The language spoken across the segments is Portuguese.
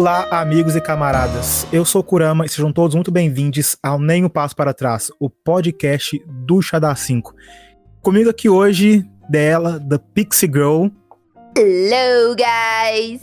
Olá, amigos e camaradas. Eu sou Kurama e sejam todos muito bem-vindos ao Nem um Passo para Trás, o podcast do da 5. Comigo aqui hoje, dela, da Pixie Girl. Hello, guys!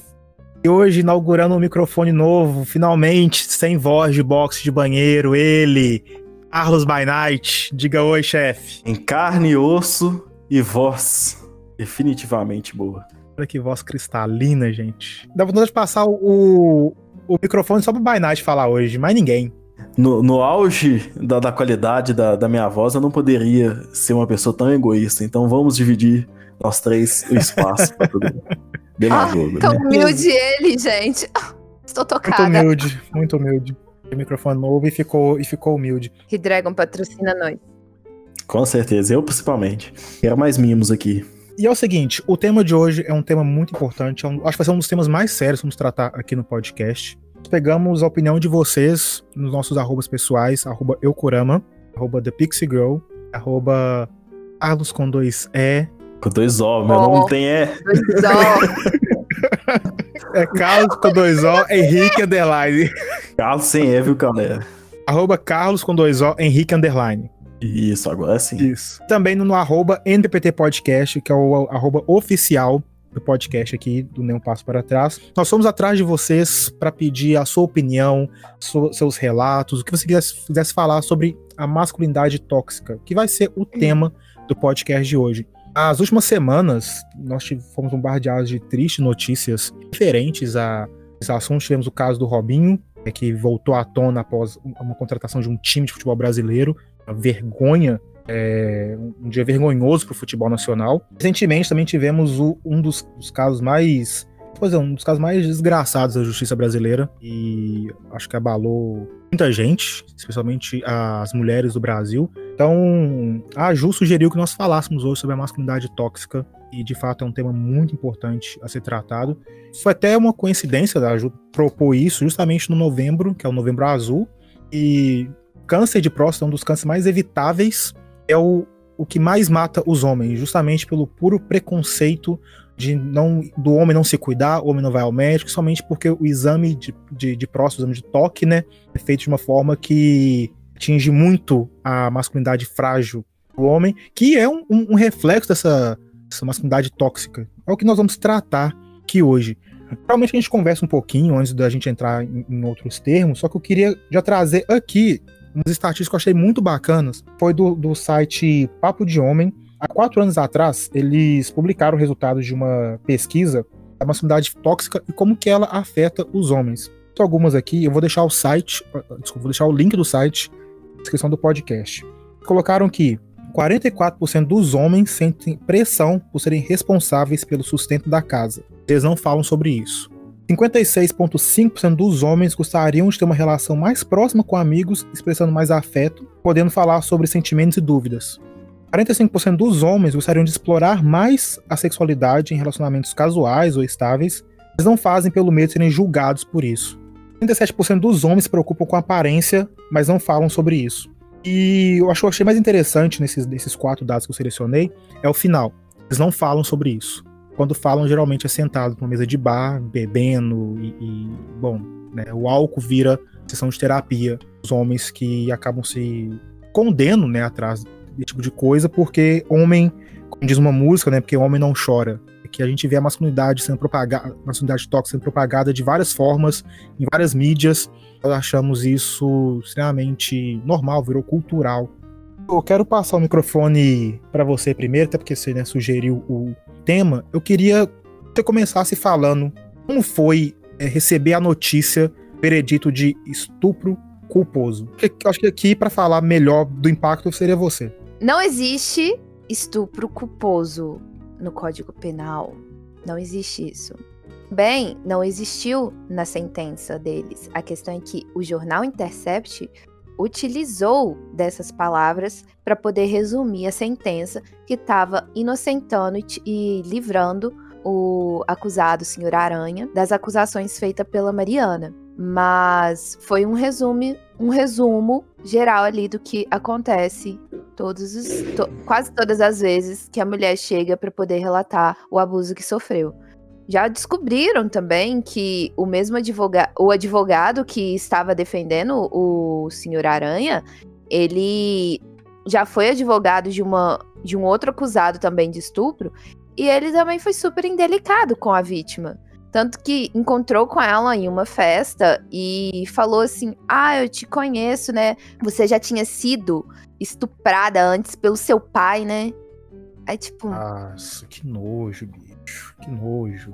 E hoje, inaugurando um microfone novo, finalmente, sem voz de boxe de banheiro, ele, Carlos by Night. Diga oi, chefe. Em carne, osso e voz definitivamente boa. Olha que voz cristalina, gente. Dá vontade de passar o, o microfone só pro Night falar hoje, mais ninguém. No, no auge da, da qualidade da, da, minha voz, eu não poderia ser uma pessoa tão egoísta. Então vamos dividir nós três o espaço pra todo mundo. Demagogo. Ah, tão né? humilde ele, gente. Estou tocada. Muito humilde, muito humilde. O microfone novo e ficou, e ficou humilde. Redragon patrocina nós. Com certeza, eu principalmente. Quero mais mimos aqui. E é o seguinte, o tema de hoje é um tema muito importante, é um, acho que vai ser um dos temas mais sérios que vamos tratar aqui no podcast. Pegamos a opinião de vocês nos nossos arrobas pessoais, arroba eucorama, arroba thepixigirl, arroba Carlos com dois E. Com dois O, meu oh, nome tem E. Dois O. é Carlos com dois O, Henrique Underline. Carlos sem E, viu, galera? Arroba Carlos com dois O, Henrique Underline. Isso, agora sim. Isso. Também no, no arroba NPT Podcast, que é o arroba oficial do podcast aqui do Nenhum Passo para Trás. Nós fomos atrás de vocês para pedir a sua opinião, so, seus relatos, o que você quisesse, quisesse falar sobre a masculinidade tóxica, que vai ser o tema do podcast de hoje. As últimas semanas, nós fomos bombardeados de tristes notícias diferentes a esse assunto. Tivemos o caso do Robinho, é, que voltou à tona após uma contratação de um time de futebol brasileiro vergonha, é, um dia vergonhoso para o futebol nacional. Recentemente também tivemos o, um dos, dos casos mais pois é, um dos casos mais desgraçados da justiça brasileira e acho que abalou muita gente, especialmente as mulheres do Brasil. Então, a Ju sugeriu que nós falássemos hoje sobre a masculinidade tóxica e de fato é um tema muito importante a ser tratado. Foi até uma coincidência da Ju propor isso justamente no novembro, que é o Novembro Azul, e câncer de próstata um dos cânceres mais evitáveis, é o, o que mais mata os homens, justamente pelo puro preconceito de não do homem não se cuidar, o homem não vai ao médico, somente porque o exame de, de, de próstata, o exame de toque, né, é feito de uma forma que atinge muito a masculinidade frágil do homem, que é um, um, um reflexo dessa, dessa masculinidade tóxica. É o que nós vamos tratar aqui hoje. Provavelmente a gente conversa um pouquinho antes da gente entrar em, em, outros termos, só que eu queria já trazer aqui umas estatísticas que eu achei muito bacanas. Foi do, do site Papo de Homem. Há quatro anos atrás, eles publicaram resultados de uma pesquisa da masculinidade tóxica e como que ela afeta os homens. Então, algumas aqui, eu vou deixar o site, desculpa, vou deixar o link do site na descrição do podcast. Colocaram que 44% dos homens sentem pressão por serem responsáveis pelo sustento da casa. Eles não falam sobre isso. 56,5% dos homens gostariam de ter uma relação mais próxima com amigos, expressando mais afeto, podendo falar sobre sentimentos e dúvidas. 45% dos homens gostariam de explorar mais a sexualidade em relacionamentos casuais ou estáveis, mas não fazem pelo medo de serem julgados por isso. 37% dos homens se preocupam com aparência, mas não falam sobre isso. E eu acho que eu achei mais interessante nesses, nesses quatro dados que eu selecionei é o final. Eles não falam sobre isso quando falam, geralmente é sentado numa mesa de bar, bebendo e, e bom, né, o álcool vira sessão de terapia. Os homens que acabam se condenam, né, atrás desse tipo de coisa, porque homem, como diz uma música, né, porque homem não chora. É que a gente vê a masculinidade sendo propagada, masculinidade tóxica sendo propagada de várias formas, em várias mídias. Nós achamos isso extremamente normal, virou cultural. Eu quero passar o microfone para você primeiro, até porque você né, sugeriu o tema, eu queria que você começasse falando como foi é, receber a notícia, veredito de estupro culposo. Eu acho que aqui, para falar melhor do impacto, seria você. Não existe estupro culposo no Código Penal. Não existe isso. Bem, não existiu na sentença deles. A questão é que o jornal Intercept utilizou dessas palavras para poder resumir a sentença que estava inocentando e, livrando o acusado, o senhor Aranha, das acusações feitas pela Mariana. Mas foi um resumo, um resumo geral ali do que acontece todos os, to, quase todas as vezes que a mulher chega para poder relatar o abuso que sofreu. Já descobriram também que o mesmo advogado, o advogado que estava defendendo o senhor Aranha, ele já foi advogado de uma de um outro acusado também de estupro, e ele também foi super indelicado com a vítima. Tanto que encontrou com ela em uma festa e falou assim: Ah, eu te conheço, né? Você já tinha sido estuprada antes pelo seu pai, né? Aí, tipo. Nossa, que nojo, bicho. Que nojo.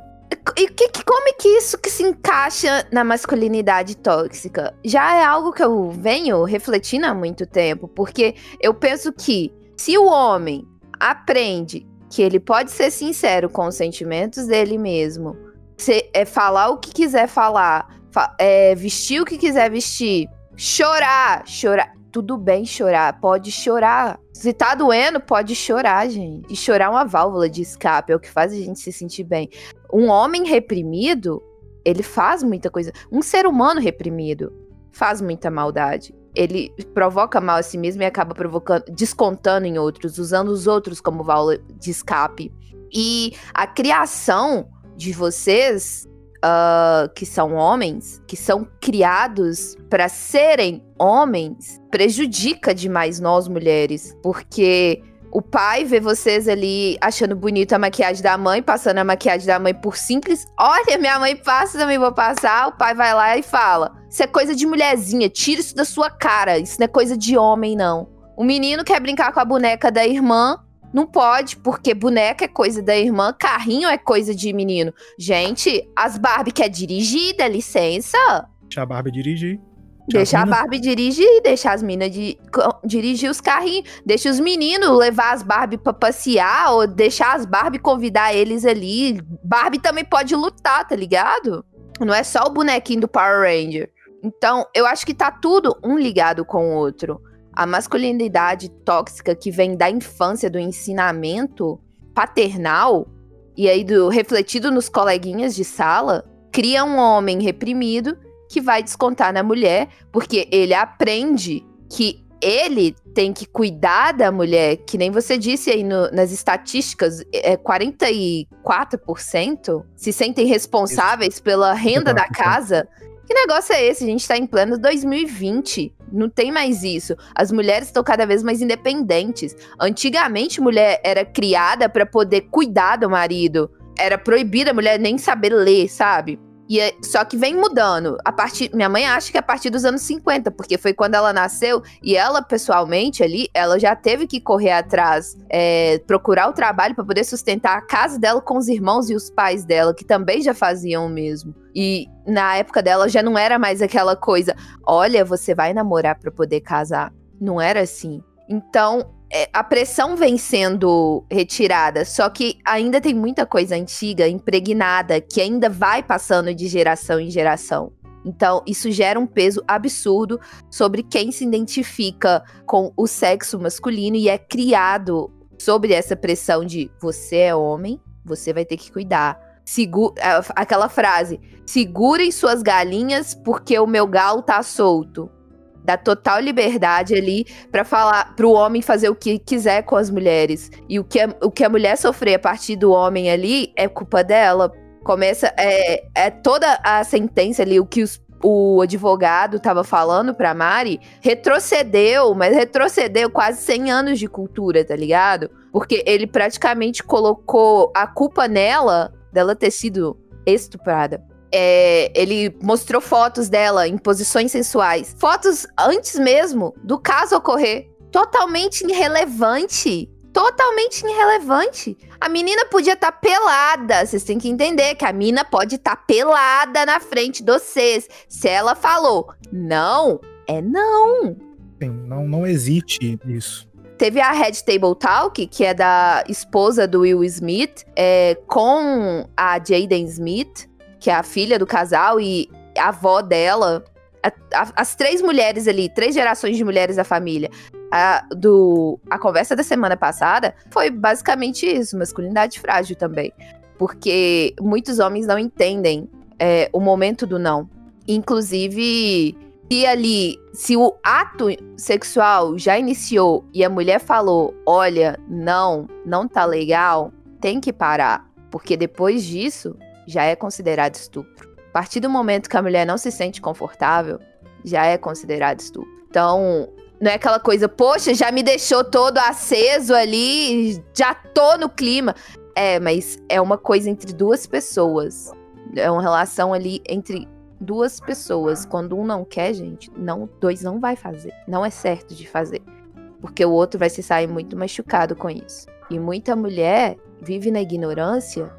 E que, que, como é que isso que se encaixa na masculinidade tóxica? Já é algo que eu venho refletindo há muito tempo, porque eu penso que se o homem aprende que ele pode ser sincero com os sentimentos dele mesmo, se, é, falar o que quiser falar, fa é, vestir o que quiser vestir, chorar, chorar. Tudo bem chorar, pode chorar. Se tá doendo, pode chorar, gente. E chorar é uma válvula de escape, é o que faz a gente se sentir bem. Um homem reprimido, ele faz muita coisa. Um ser humano reprimido faz muita maldade. Ele provoca mal a si mesmo e acaba provocando, descontando em outros, usando os outros como válvula de escape. E a criação de vocês uh, que são homens, que são criados para serem homens, prejudica demais nós mulheres, porque o pai vê vocês ali achando bonito a maquiagem da mãe, passando a maquiagem da mãe por simples. Olha, minha mãe passa, também vou passar. O pai vai lá e fala: Isso é coisa de mulherzinha, tira isso da sua cara. Isso não é coisa de homem, não. O menino quer brincar com a boneca da irmã, não pode, porque boneca é coisa da irmã, carrinho é coisa de menino. Gente, as Barbie quer dirigir, dá licença. Deixa a Barbie dirigir. Deixa a Barbie dirigir, deixa as minas de, dirigir os carrinhos, deixa os meninos levar as Barbie pra passear, ou deixar as Barbie convidar eles ali. Barbie também pode lutar, tá ligado? Não é só o bonequinho do Power Ranger. Então, eu acho que tá tudo um ligado com o outro a masculinidade tóxica que vem da infância, do ensinamento paternal, e aí do refletido nos coleguinhas de sala, cria um homem reprimido que vai descontar na mulher, porque ele aprende que ele tem que cuidar da mulher, que nem você disse aí no, nas estatísticas, é 44% se sentem responsáveis pela renda da casa. Que negócio é esse? A gente tá em pleno 2020. Não tem mais isso. As mulheres estão cada vez mais independentes. Antigamente, mulher era criada para poder cuidar do marido. Era proibida a mulher nem saber ler, sabe? E é, só que vem mudando. A partir, minha mãe acha que é a partir dos anos 50, porque foi quando ela nasceu e ela pessoalmente ali, ela já teve que correr atrás, é, procurar o trabalho para poder sustentar a casa dela com os irmãos e os pais dela, que também já faziam o mesmo. E na época dela já não era mais aquela coisa, olha, você vai namorar para poder casar. Não era assim. Então, a pressão vem sendo retirada, só que ainda tem muita coisa antiga, impregnada, que ainda vai passando de geração em geração. Então, isso gera um peso absurdo sobre quem se identifica com o sexo masculino e é criado sobre essa pressão de você é homem, você vai ter que cuidar. Segu aquela frase: segurem suas galinhas porque o meu galo tá solto dá total liberdade ali para falar para o homem fazer o que quiser com as mulheres. E o que, a, o que a mulher sofrer a partir do homem ali é culpa dela. Começa é, é toda a sentença ali o que os, o advogado estava falando para Mari retrocedeu, mas retrocedeu quase 100 anos de cultura, tá ligado? Porque ele praticamente colocou a culpa nela dela ter sido estuprada é, ele mostrou fotos dela em posições sensuais. Fotos antes mesmo do caso ocorrer. Totalmente irrelevante. Totalmente irrelevante. A menina podia estar tá pelada. Vocês têm que entender que a menina pode estar tá pelada na frente de vocês. Se ela falou não, é não. Sim, não, não existe isso. Teve a Red Table Talk, que é da esposa do Will Smith, é, com a Jaden Smith que é a filha do casal e a avó dela. A, a, as três mulheres ali, três gerações de mulheres da família. A, do, a conversa da semana passada foi basicamente isso, masculinidade frágil também. Porque muitos homens não entendem é, o momento do não. Inclusive, se ali, se o ato sexual já iniciou e a mulher falou: olha, não, não tá legal, tem que parar. Porque depois disso, já é considerado estupro. A partir do momento que a mulher não se sente confortável, já é considerado estupro. Então, não é aquela coisa, poxa, já me deixou todo aceso ali, já tô no clima. É, mas é uma coisa entre duas pessoas. É uma relação ali entre duas pessoas. Quando um não quer, gente, não, dois não vai fazer. Não é certo de fazer. Porque o outro vai se sair muito machucado com isso. E muita mulher vive na ignorância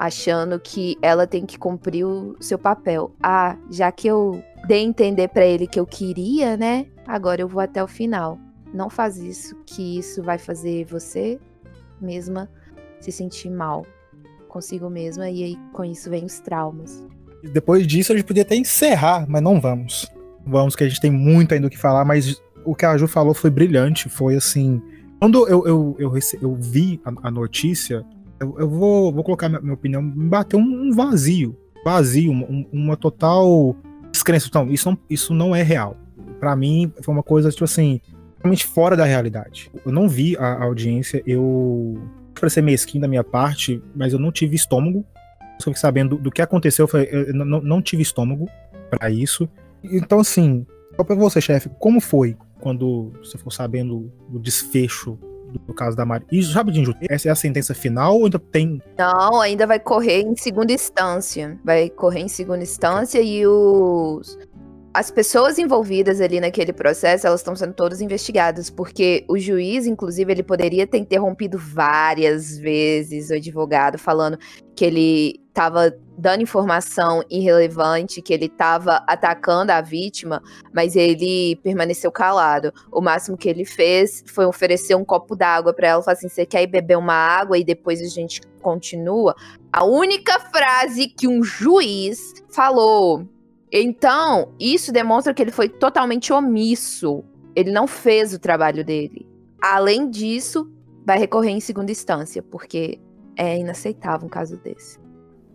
achando que ela tem que cumprir o seu papel. Ah, já que eu dei a entender para ele que eu queria, né? Agora eu vou até o final. Não faz isso, que isso vai fazer você mesma se sentir mal consigo mesma e aí com isso vem os traumas. Depois disso a gente podia até encerrar, mas não vamos. Vamos que a gente tem muito ainda o que falar, mas o que a Ju falou foi brilhante, foi assim, quando eu, eu, eu, eu vi a, a notícia, eu, eu, vou, vou colocar minha, minha opinião, me bateu um vazio. Vazio, uma, total descrença. Então, isso não, isso não é real. Para mim, foi uma coisa, tipo assim, totalmente fora da realidade. Eu não vi a, a audiência, eu. Pra ser mesquinho da minha parte, mas eu não tive estômago. Eu fiquei sabendo do, do que aconteceu, eu, falei, eu não, não tive estômago para isso. Então, assim, só pra você, chefe, como foi quando você ficou sabendo do desfecho do caso da Mari. E rapidinho, essa é a sentença final ou ainda tem. Não, ainda vai correr em segunda instância. Vai correr em segunda instância e os. As pessoas envolvidas ali naquele processo, elas estão sendo todas investigadas, porque o juiz, inclusive, ele poderia ter interrompido várias vezes o advogado, falando que ele estava dando informação irrelevante, que ele estava atacando a vítima, mas ele permaneceu calado. O máximo que ele fez foi oferecer um copo d'água para ela, falar assim: "Você quer ir beber uma água e depois a gente continua?". A única frase que um juiz falou. Então, isso demonstra que ele foi totalmente omisso. Ele não fez o trabalho dele. Além disso, vai recorrer em segunda instância, porque é inaceitável um caso desse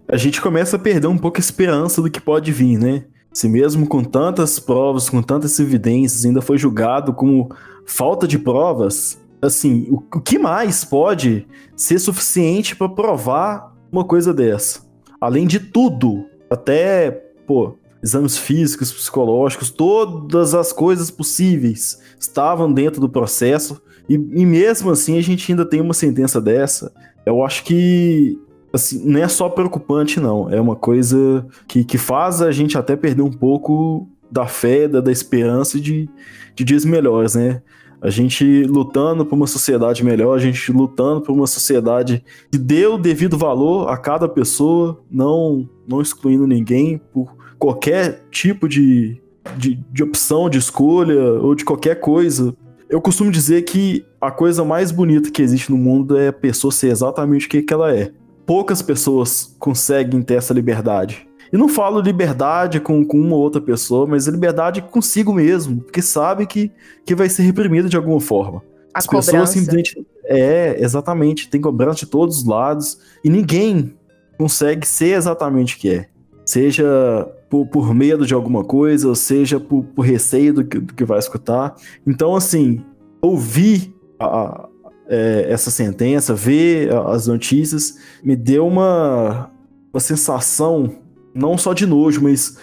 a gente começa a perder um pouco a esperança do que pode vir, né? Se mesmo com tantas provas, com tantas evidências, ainda foi julgado como falta de provas, assim, o, o que mais pode ser suficiente para provar uma coisa dessa? Além de tudo, até, pô, exames físicos, psicológicos, todas as coisas possíveis estavam dentro do processo, e, e mesmo assim a gente ainda tem uma sentença dessa. Eu acho que assim, não é só preocupante, não. É uma coisa que, que faz a gente até perder um pouco da fé, da, da esperança de, de dias melhores, né? A gente lutando por uma sociedade melhor, a gente lutando por uma sociedade que dê o devido valor a cada pessoa, não, não excluindo ninguém por qualquer tipo de, de, de opção, de escolha ou de qualquer coisa. Eu costumo dizer que a coisa mais bonita que existe no mundo é a pessoa ser exatamente o que, que ela é poucas pessoas conseguem ter essa liberdade. E não falo liberdade com, com uma ou outra pessoa, mas liberdade consigo mesmo, porque sabe que, que vai ser reprimido de alguma forma. A As cobrança. pessoas simplesmente. É, exatamente. Tem cobrança de todos os lados. E ninguém consegue ser exatamente o que é. Seja por, por medo de alguma coisa, ou seja por, por receio do que, do que vai escutar. Então, assim, ouvir a, é, essa sentença, ver as notícias, me deu uma, uma sensação, não só de nojo, mas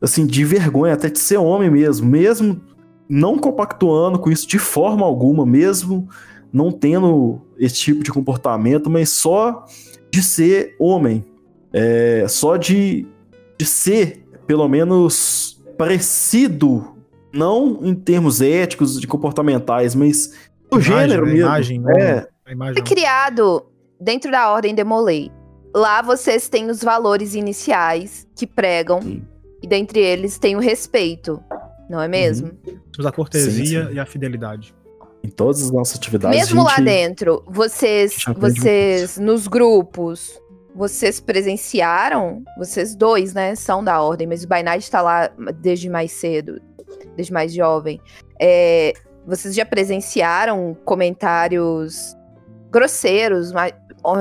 assim, de vergonha, até de ser homem mesmo, mesmo não compactuando com isso de forma alguma, mesmo não tendo esse tipo de comportamento, mas só de ser homem, é, só de, de ser, pelo menos, parecido, não em termos éticos, de comportamentais, mas o gênero mesmo. Imagem, é. Foi criado dentro da ordem Demolei. Lá vocês têm os valores iniciais que pregam. Sim. E dentre eles tem o respeito. Não é mesmo? Uhum. A cortesia sim, sim. e a fidelidade. Em todas as nossas atividades. Mesmo gente... lá dentro, vocês, vocês nos grupos, vocês presenciaram, vocês dois, né, são da ordem, mas o Bainite está lá desde mais cedo, desde mais jovem. É, vocês já presenciaram comentários grosseiros,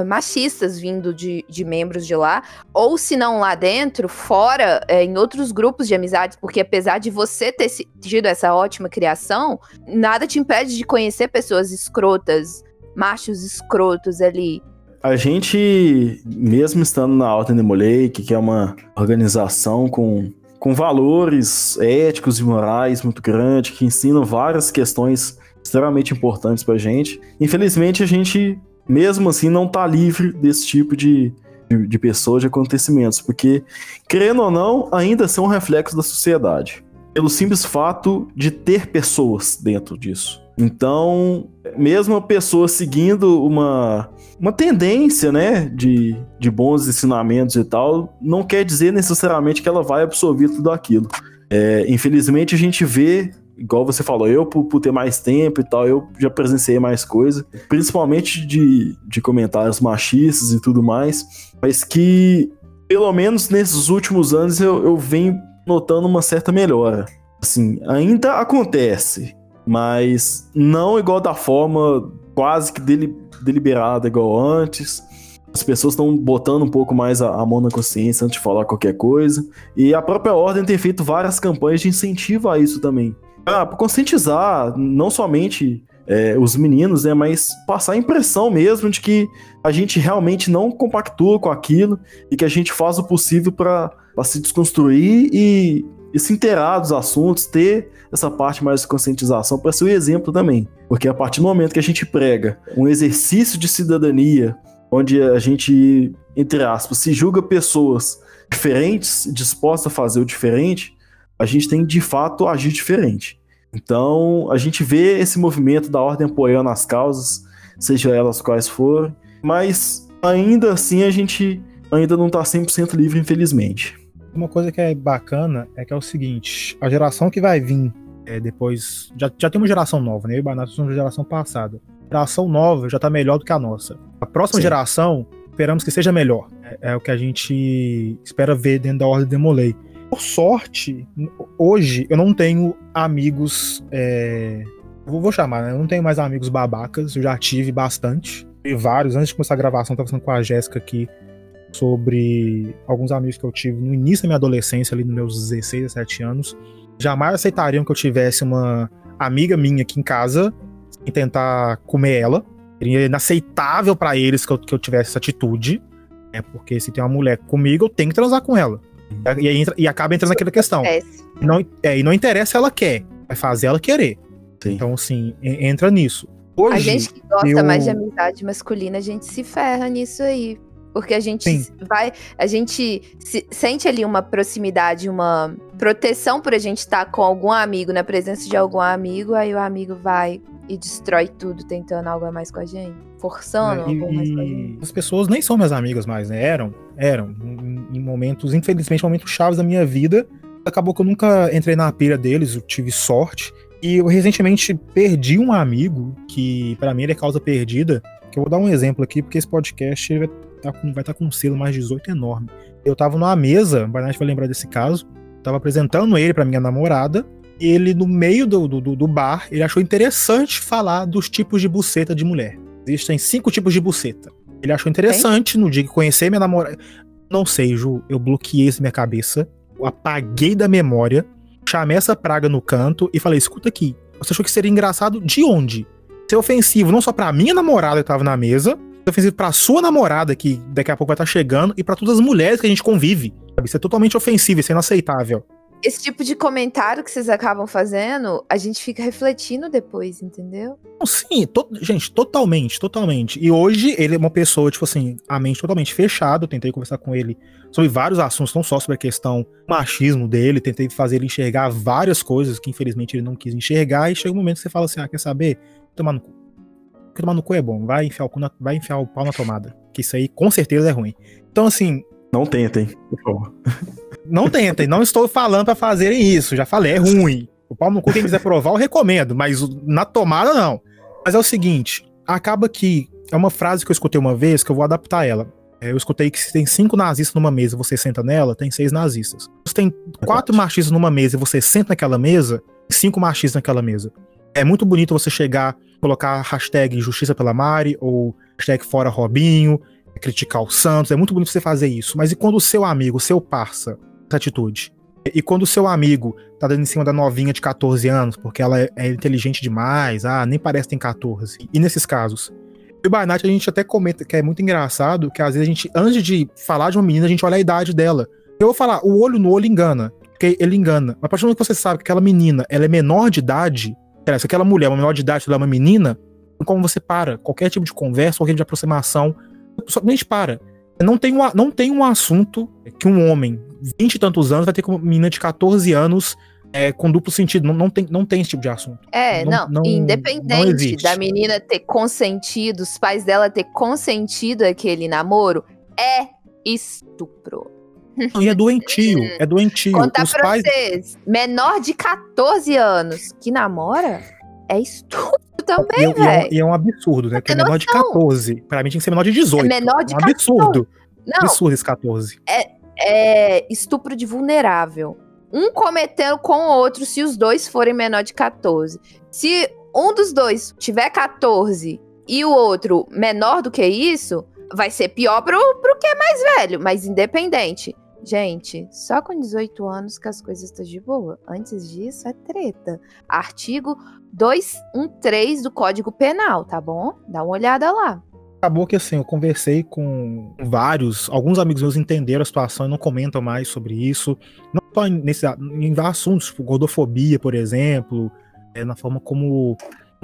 machistas vindo de, de membros de lá, ou se não lá dentro, fora, é, em outros grupos de amizades, porque apesar de você ter tido essa ótima criação, nada te impede de conhecer pessoas escrotas, machos escrotos ali. a gente, mesmo estando na de Moleque, que é uma organização com, com valores éticos e morais muito grandes, que ensinam várias questões extremamente importantes pra gente, infelizmente a gente, mesmo assim, não tá livre desse tipo de, de, de pessoas, de acontecimentos, porque, querendo ou não, ainda são um reflexo da sociedade. Pelo simples fato de ter pessoas dentro disso. Então, mesmo a pessoa seguindo uma, uma tendência, né, de, de bons ensinamentos e tal, não quer dizer necessariamente que ela vai absorver tudo aquilo. É, infelizmente, a gente vê, igual você falou, eu por, por, ter mais tempo e tal, eu já presenciei mais coisa, principalmente de, de comentários machistas e tudo mais, mas que, pelo menos nesses últimos anos, eu, eu venho notando uma certa melhora. Assim, ainda acontece, mas não igual da forma quase que dele, deliberada igual antes. As pessoas estão botando um pouco mais a, a, mão na consciência antes de falar qualquer coisa. E a própria ordem tem feito várias campanhas de incentivo a isso também. Ah, para conscientizar não somente é, os meninos, né, mas passar a impressão mesmo de que a gente realmente não compactua com aquilo e que a gente faz o possível para se desconstruir e e se inteirar dos assuntos, ter essa parte mais de conscientização para ser o exemplo também. Porque a partir do momento que a gente prega um exercício de cidadania, onde a gente, entre aspas, se julga pessoas diferentes, dispostas a fazer o diferente, a gente tem de fato agir diferente. Então, a gente vê esse movimento da ordem apoiando as causas, seja elas quais forem, mas ainda assim a gente ainda não está 100% livre, infelizmente. Uma coisa que é bacana é que é o seguinte: a geração que vai vir é, depois. Já, já tem uma geração nova, né? Eu e o Banato somos uma geração passada. A geração nova já tá melhor do que a nossa. A próxima Sim. geração, esperamos que seja melhor. É, é, o que a gente espera ver dentro da Ordem Demolei. Por sorte, hoje eu não tenho amigos. É, vou chamar, né? Eu não tenho mais amigos babacas, eu já tive bastante. E vários. Antes de começar a gravação, eu tava falando com a Jéssica aqui sobre alguns amigos que eu tive no início da minha adolescência, ali nos meus 16, 17 anos. Jamais aceitariam que eu tivesse uma amiga minha aqui em casa e tentar comer ela. Seria inaceitável para eles que eu, que eu tivesse essa atitude. É porque se tem uma mulher comigo, eu tenho que transar com ela. E, e, e acaba entrando naquela questão. E não, é, e não interessa se ela quer, vai fazer ela querer. Sim. Então, assim, entra nisso. Hoje, a gente que gosta eu... mais de amizade masculina, a gente se ferra nisso aí. Porque a gente Sim. vai. A gente se, sente ali uma proximidade, uma proteção por a gente estar tá com algum amigo, na presença de algum amigo, aí o amigo vai e destrói tudo tentando algo a mais com a gente. Forçando é, e, algo mais com a gente. As pessoas nem são minhas amigas mais, né? Eram. Eram. Em, em momentos, infelizmente, momentos chaves da minha vida. Acabou que eu nunca entrei na pira deles, eu tive sorte. E eu recentemente perdi um amigo que, para mim, ele é causa perdida. Que eu vou dar um exemplo aqui, porque esse podcast tá com, vai estar tá com um selo mais 18 enorme. Eu tava numa mesa, o Barnett vai lembrar desse caso, tava apresentando ele para minha namorada, e ele, no meio do, do, do, bar, ele achou interessante falar dos tipos de buceta de mulher. Existem cinco tipos de buceta. Ele achou interessante, no dia que conhecer minha namorada. Não sei, Ju, eu bloqueei isso na minha cabeça, eu apaguei da memória, chamei essa praga no canto e falei: escuta aqui, você achou que seria engraçado de onde? Ser ofensivo não só pra minha namorada que tava na mesa, ofensivo pra sua namorada, que daqui a pouco vai estar tá chegando, e para todas as mulheres que a gente convive. Sabe? Isso é totalmente ofensivo, isso é inaceitável. Esse tipo de comentário que vocês acabam fazendo, a gente fica refletindo depois, entendeu? Sim, to gente, totalmente, totalmente. E hoje ele é uma pessoa, tipo assim, a mente totalmente fechada. Eu tentei conversar com ele sobre vários assuntos, não só sobre a questão machismo dele, tentei fazer ele enxergar várias coisas que infelizmente ele não quis enxergar. E chega um momento que você fala assim: ah, quer saber? Tomar no cu que tomar no cu é bom. Vai enfiar, o na, vai enfiar o pau na tomada. Que isso aí com certeza é ruim. Então, assim. Não tentem, por favor. Não tentem, não estou falando para fazerem isso. Já falei, é ruim. O pau no cu, quem quiser provar, eu recomendo, mas na tomada não. Mas é o seguinte: acaba que. É uma frase que eu escutei uma vez que eu vou adaptar ela. É, eu escutei que se tem cinco nazistas numa mesa e você senta nela, tem seis nazistas. Se tem quatro machistas numa mesa e você senta naquela mesa, cinco machistas naquela mesa. É muito bonito você chegar colocar hashtag Justiça pela Mari ou hashtag Fora Robinho, criticar o Santos. É muito bonito você fazer isso. Mas e quando o seu amigo, o seu parça, essa atitude? E quando o seu amigo tá dando em cima da novinha de 14 anos, porque ela é, é inteligente demais, ah, nem parece que tem 14. E nesses casos, E o Night a gente até comenta que é muito engraçado, que às vezes a gente, antes de falar de uma menina, a gente olha a idade dela. Eu vou falar, o olho no olho engana. Porque ele engana. Mas a partir do momento que você sabe que aquela menina ela é menor de idade, se aquela mulher é uma menor de idade, ela é uma menina, como você para, qualquer tipo de conversa, qualquer tipo de aproximação, somente para. Não tem, um, não tem um assunto que um homem, 20 e tantos anos, vai ter com uma menina de 14 anos é, com duplo sentido. Não, não, tem, não tem esse tipo de assunto. É, não. não, não independente não da menina ter consentido, os pais dela ter consentido aquele namoro, é estupro. Não, e é doentio, é doentio. Contar os pra pais... vocês, menor de 14 anos que namora é estupro também, velho. E, é um absurdo, né? Porque é menor de 14. Pra mim tinha que ser menor de 18. É menor de é um 14. absurdo. Não, absurdo esse 14. É, é estupro de vulnerável. Um cometendo com o outro se os dois forem menor de 14. Se um dos dois tiver 14 e o outro menor do que isso, vai ser pior pro, pro que é mais velho, mas independente. Gente, só com 18 anos que as coisas estão de boa. Antes disso, é treta. Artigo 213 do Código Penal, tá bom? Dá uma olhada lá. Acabou que assim, eu conversei com vários, alguns amigos meus entenderam a situação e não comentam mais sobre isso. Não só nesse, em assuntos, tipo gordofobia, por exemplo, é, na forma como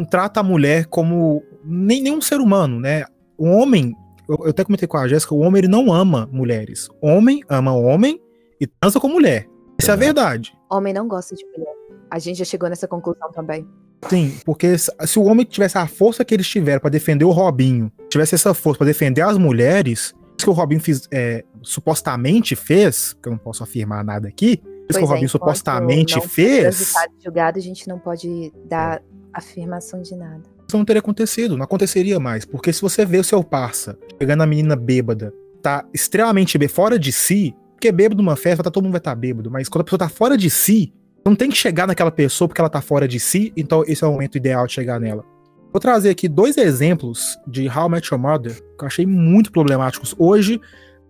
trata a mulher como nem nenhum ser humano, né? O homem eu, eu até comentei com a Jéssica, o homem ele não ama mulheres. Homem ama homem e transa com mulher. Isso é a verdade. Homem não gosta de mulher. A gente já chegou nessa conclusão também. Sim, porque se o homem tivesse a força que eles tiveram para defender o Robinho, tivesse essa força para defender as mulheres, isso que o Robinho fiz, é, supostamente fez, que eu não posso afirmar nada aqui, isso que o é, Robinho supostamente fez. julgado, a gente não pode dar afirmação de nada não teria acontecido, não aconteceria mais. Porque se você vê o seu parça pegando a menina bêbada, tá extremamente fora de si, porque bêbado numa festa, tá, todo mundo vai estar tá bêbado, mas quando a pessoa tá fora de si, não tem que chegar naquela pessoa porque ela tá fora de si, então esse é o momento ideal de chegar nela. Vou trazer aqui dois exemplos de How I Met Your Mother que eu achei muito problemáticos. Hoje,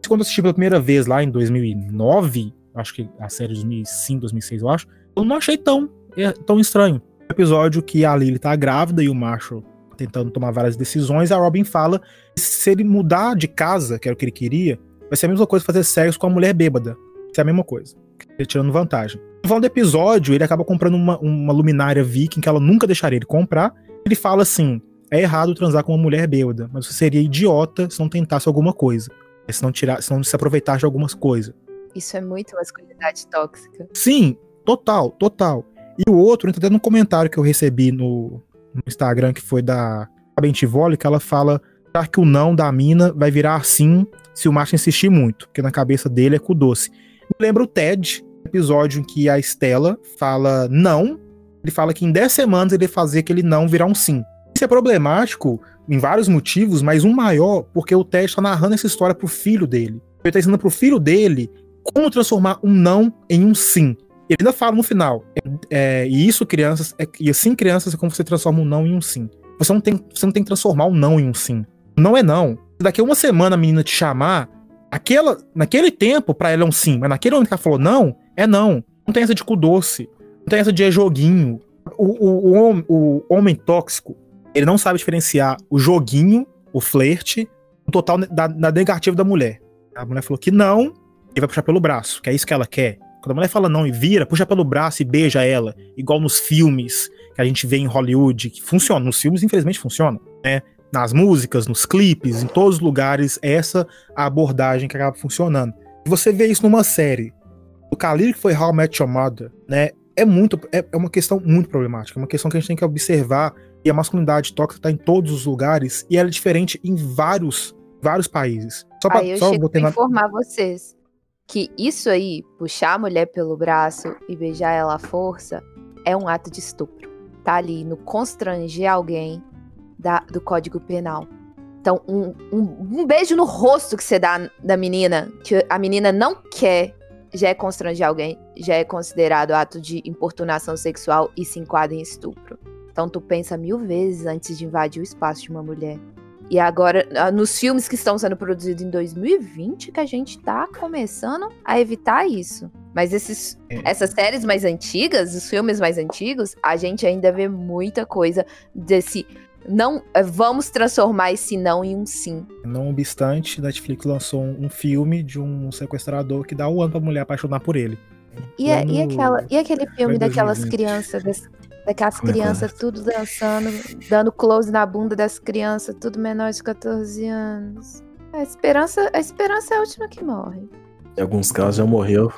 quando eu assisti pela primeira vez lá em 2009, acho que a série de 2005, 2006, eu acho, eu não achei tão, é, tão estranho episódio que a Lily tá grávida e o Marshall tentando tomar várias decisões, a Robin fala que se ele mudar de casa, que era o que ele queria, vai ser a mesma coisa fazer sexo com a mulher bêbada. Isso é a mesma coisa. Ele tirando vantagem. No final do episódio, ele acaba comprando uma, uma luminária viking que ela nunca deixaria ele comprar. Ele fala assim: é errado transar com uma mulher bêbada, mas você seria idiota se não tentasse alguma coisa. Se não, tirar, se não se aproveitasse de algumas coisas. Isso é muito masculinidade tóxica. Sim, total, total. E o outro, até no comentário que eu recebi no, no Instagram, que foi da Bentivoli, que ela fala que o não da mina vai virar sim se o macho insistir muito, porque na cabeça dele é com doce. Me lembra o Ted, episódio em que a Estela fala não, ele fala que em 10 semanas ele vai fazer aquele não virar um sim. Isso é problemático em vários motivos, mas um maior, porque o Ted está narrando essa história pro filho dele. Ele está ensinando pro filho dele como transformar um não em um sim. Ele ainda fala no final. É, e isso, crianças, é, e assim, crianças, é como você transforma um não em um sim. Você não tem, você não tem que transformar um não em um sim. Não é não. Se daqui a uma semana a menina te chamar, aquela, naquele tempo, para ela é um sim, mas naquele momento que ela falou não, é não. Não tem essa de cu doce. Não tem essa de é joguinho. O, o, o, o homem tóxico, ele não sabe diferenciar o joguinho, o flerte, o total da, da negativa da mulher. A mulher falou que não, ele vai puxar pelo braço, que é isso que ela quer. Quando a mulher fala não e vira, puxa pelo braço e beija ela, igual nos filmes que a gente vê em Hollywood, que funciona. Nos filmes, infelizmente, funciona, né? Nas músicas, nos clipes, em todos os lugares, essa a abordagem que acaba funcionando. E você vê isso numa série. O calibre que foi How I Met Your Mother, né? É muito, é, é uma questão muito problemática, é uma questão que a gente tem que observar. E a masculinidade tóxica está em todos os lugares e ela é diferente em vários, vários países. Só para informar vocês que isso aí, puxar a mulher pelo braço e beijar ela à força, é um ato de estupro. Tá ali no constranger alguém da, do Código Penal. Então, um, um, um, beijo no rosto que você dá da menina, que a menina não quer, já é constranger alguém, já é considerado ato de importunação sexual e se enquadra em estupro. Então, tu pensa mil vezes antes de invadir o espaço de uma mulher. E agora, ah, nos filmes que estão sendo produzidos em 2020, que a gente tá começando a evitar isso. Mas esses, é. essas séries mais antigas, os filmes mais antigos, a gente ainda vê muita coisa desse Não é, vamos transformar esse não em um sim. Não obstante, Netflix lançou um, filme de um sequestrador que dá um ano pra mulher apaixonar por ele. E, é- e Plano- aquela, e aquele filme daquelas 2020. crianças, daquelas é é? crianças tudo dançando, dando close na bunda das crianças, tudo menor de 14 anos. A esperança, a esperança é a última que morre. Em alguns casos já morreu.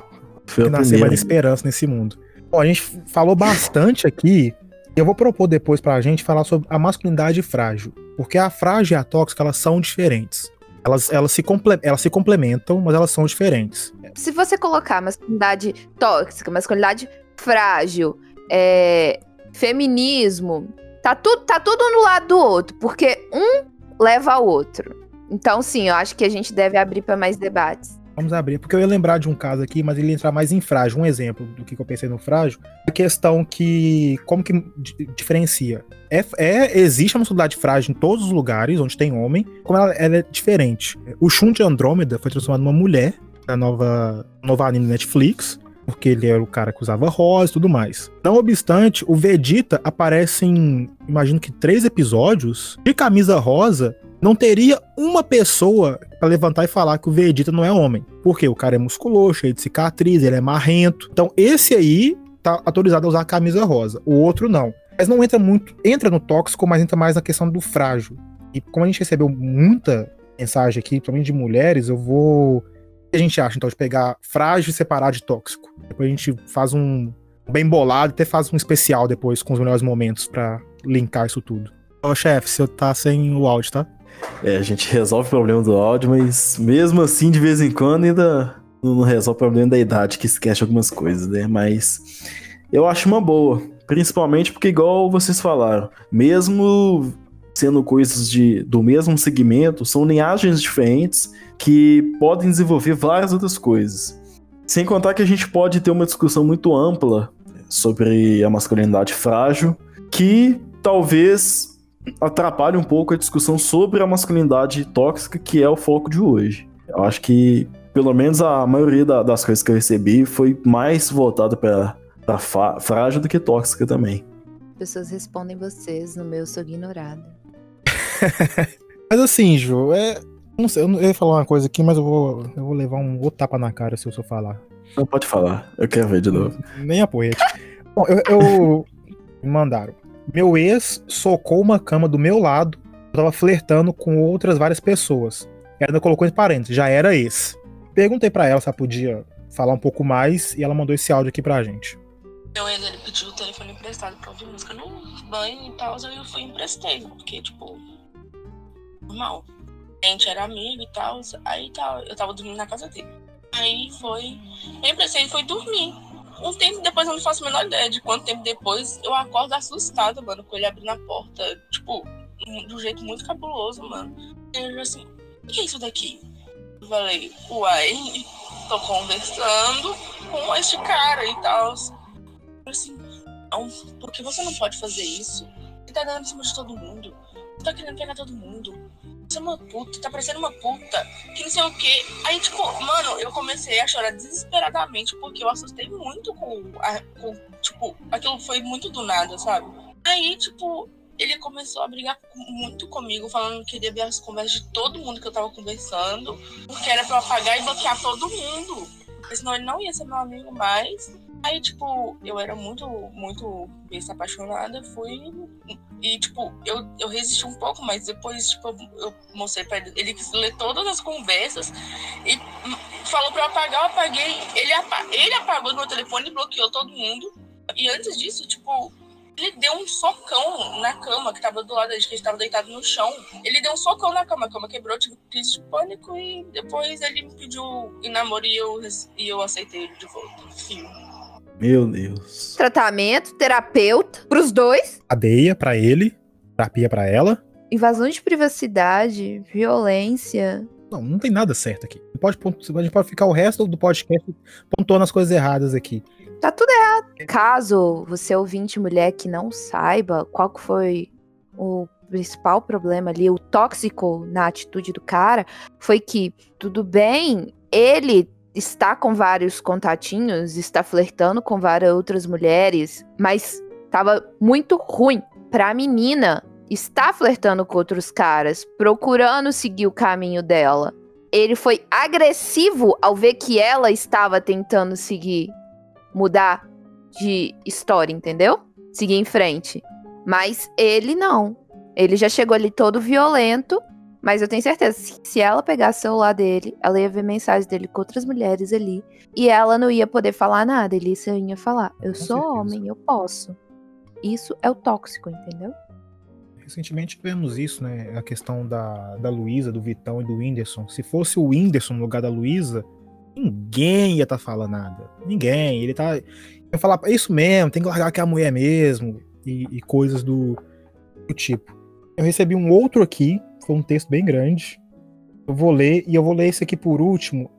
Foi que primeira. mais esperança nesse mundo. Bom, a gente falou bastante aqui. e Eu vou propor depois pra gente falar sobre a masculinidade frágil. Porque a frágil e a tóxica, elas são diferentes. Elas, elas, se, comple elas se complementam, mas elas são diferentes. Se você colocar masculinidade tóxica, masculinidade frágil, é, feminismo, tá tudo, tá tudo no lado do outro, porque um leva ao outro. Então, sim, eu acho que a gente deve abrir para mais debates. Vamos abrir, porque eu ia lembrar de um caso aqui, mas ele ia entrar mais em frágil. Um exemplo do que eu pensei no frágil, a questão que. Como que di- diferencia? É, é- existe a masculinidade frágil em todos os lugares onde tem homem, como ela, ela é diferente. O Shun de Andrômeda foi transformado numa mulher, da nova, nova anime Netflix, porque ele era o cara que usava rosa e tudo mais. Não obstante, o Vegeta aparece em, imagino que três episódios, de camisa rosa, não teria uma pessoa pra levantar e falar que o Vegeta não é homem. Porque o cara é musculoso, cheio de cicatriz, ele é marrento. Então, esse aí tá autorizado a usar a camisa rosa. O outro não. Mas não entra muito. Entra no tóxico, mas entra mais na questão do frágil. E como a gente recebeu muita mensagem aqui, principalmente de mulheres, eu vou. O que a gente acha, então, de pegar frágil e separar de tóxico? Depois a gente faz um bem bolado, até faz um especial depois com os melhores momentos pra linkar isso tudo. Ô, chefe, você tá sem o áudio, tá? É, a gente resolve o problema do áudio, mas mesmo assim, de vez em quando, ainda não não resolve o problema da idade, que esquece algumas coisas, né? Mas eu acho uma boa. Principalmente porque, igual vocês falaram, mesmo sendo coisas de, do mesmo segmento, são linhagens diferentes que podem desenvolver várias outras coisas. Sem contar que a gente pode ter uma discussão muito ampla sobre a masculinidade frágil, que talvez atrapalhe um pouco a discussão sobre a masculinidade tóxica, que é o foco de hoje. Eu acho que, pelo menos, a maioria da- das coisas que eu recebi foi mais voltada para frágil do que tóxica também. As pessoas respondem vocês no meu sou ignorada. Mas assim, Ju, é. Não sei, eu ia falar uma coisa aqui, mas eu vou, eu vou levar um outro tapa na cara se eu só falar. Não pode falar, eu quero ver de novo. Nem a poeta. Bom, eu, eu- Me mandaram. Meu ex socou uma cama do meu lado. Eu tava flertando com outras várias pessoas. Ela ainda colocou entre parênteses, já era ex. Perguntei pra ela se ela podia falar um pouco mais e ela mandou esse áudio aqui pra gente. Meu ex, ele pediu o telefone emprestado pra ouvir música no banho e tal, eu fui e emprestei, porque, tipo, normal. A gente era amigo e tal, aí tal, eu tava dormindo na casa dele. Aí foi, eu e foi dormir. Um tempo depois, eu não faço a menor ideia de quanto tempo depois, eu acordo assustada, mano, com ele abrindo a porta, tipo, um jeito muito cabuloso, mano. Eu assim, o que é isso daqui? Eu falei, uai, tô conversando com este cara e tal assim, não, porque você não pode fazer isso. Você tá dando em cima de todo mundo. Você tá querendo pegar todo mundo. É uma puta, tá parecendo uma puta. Que não sei o quê. Aí, tipo, mano, eu comecei a chorar desesperadamente porque eu assustei muito com, a, com tipo, aquilo foi muito do nada, sabe? Aí, tipo, ele começou a brigar muito comigo, falando que ver as conversas de todo mundo que eu tava conversando, porque era pra eu apagar e bloquear todo mundo. Senão ele não ia ser meu amigo mais. Aí, tipo, eu era muito, muito besta apaixonada, fui. E, tipo, eu, eu resisti um pouco, mas depois, tipo, eu, mostrei pra ele. Ele quis ler todas as conversas e falou pra eu apagar, eu apaguei. Ele, apa ele apagou meu telefone e bloqueou todo mundo. E antes disso, tipo, ele deu um socão na cama que tava do lado da que a gente tava deitado no chão. Ele deu um socão na cama, a cama quebrou, tive crise de pânico e depois ele me pediu em namoro e eu, e eu aceitei ele de volta. Fim. Meu Deus. Tratamento, terapeuta, pros dois. Cadeia pra ele, terapia pra ela. Invasão de privacidade, violência. Não, não tem nada certo aqui. Pode, a gente pode ficar o resto do podcast pontuando as coisas erradas aqui. Tá tudo errado. Caso você ouvinte mulher que não saiba qual que foi o principal problema ali, o tóxico na atitude do cara, foi que, tudo bem, ele está com vários contatinhos, está flertando com várias outras mulheres, mas tava muito ruim pra menina está flertando com outros caras, procurando seguir o caminho dela. Ele foi agressivo ao ver que ela estava tentando seguir, mudar de história, entendeu? Seguir em frente. Mas ele não. Ele já chegou ali todo violento, mas eu tenho certeza que se ela pegasse o celular dele, ela ia ver mensagens dele com outras mulheres ali. E ela não ia poder falar nada. Ele ia falar: Eu Com sou certeza. homem, eu posso. Isso é o tóxico, entendeu? Recentemente tivemos isso, né? A questão da, da Luísa, do Vitão e do Whindersson. Se fosse o Whindersson no lugar da Luísa, ninguém ia estar falando nada. Ninguém. Ele tá. Ia falar, é isso mesmo, tem que largar que é a mulher mesmo. E, e coisas do, do tipo. Eu recebi um outro aqui, foi um texto bem grande. Eu vou ler, e eu vou ler esse aqui por último.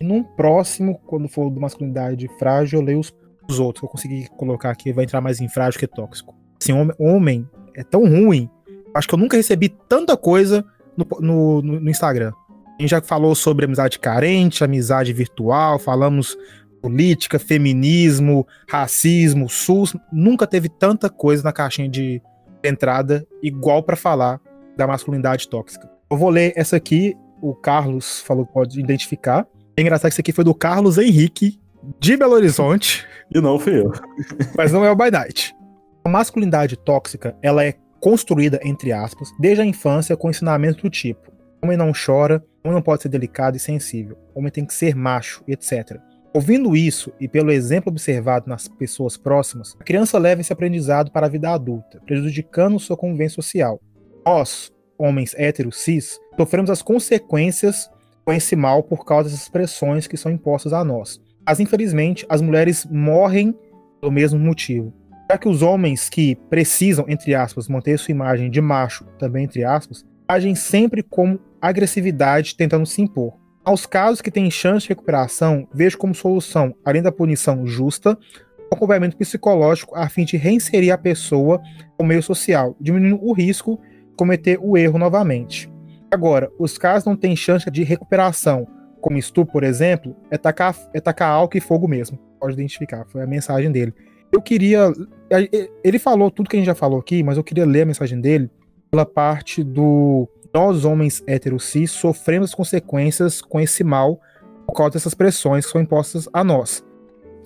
E num próximo, quando for do masculinidade frágil, eu leio os, os outros. Eu consegui colocar aqui, vai entrar mais em frágil que tóxico. Assim, homem, homem é tão ruim. Acho que eu nunca recebi tanta coisa no, no, no- Instagram. A gente já falou sobre amizade carente, amizade virtual, falamos política, feminismo, racismo, SUS. Nunca teve tanta coisa na caixinha de entrada igual pra falar da masculinidade tóxica. Eu vou ler essa aqui, o Carlos falou que pode identificar. É engraçado que isso aqui foi do Carlos Henrique, de Belo Horizonte E não fui eu. mas não é o by night. A masculinidade tóxica, ela é construída, entre aspas, desde a infância com ensinamento do tipo: homem não chora, homem não pode ser delicado e sensível, homem tem que ser macho, etc. Ouvindo isso e pelo exemplo observado nas pessoas próximas, a criança leva esse aprendizado para a vida adulta, prejudicando sua convivência social. Nós, homens héteros cis, sofremos as consequências com esse mal por causa dessas pressões que são impostas a nós. Mas infelizmente, as mulheres morrem pelo mesmo motivo. Já que os homens que precisam, entre aspas, manter sua imagem de macho, também entre aspas, agem sempre como agressividade tentando se impor. Aos casos que têm chance de recuperação, vejo como solução, além da punição justa, o acompanhamento psicológico a fim de reinserir a pessoa no meio social, diminuindo o risco cometer o erro novamente. Agora, os casos não têm chance de recuperação, como estupro, por exemplo, é tacar, é tacar álcool e fogo mesmo. Pode identificar, foi a mensagem dele. Eu queria. Ele falou tudo que a gente já falou aqui, mas eu queria ler a mensagem dele pela parte do. Nós, homens héteros cis, as consequências com esse mal por causa dessas pressões que são impostas a nós.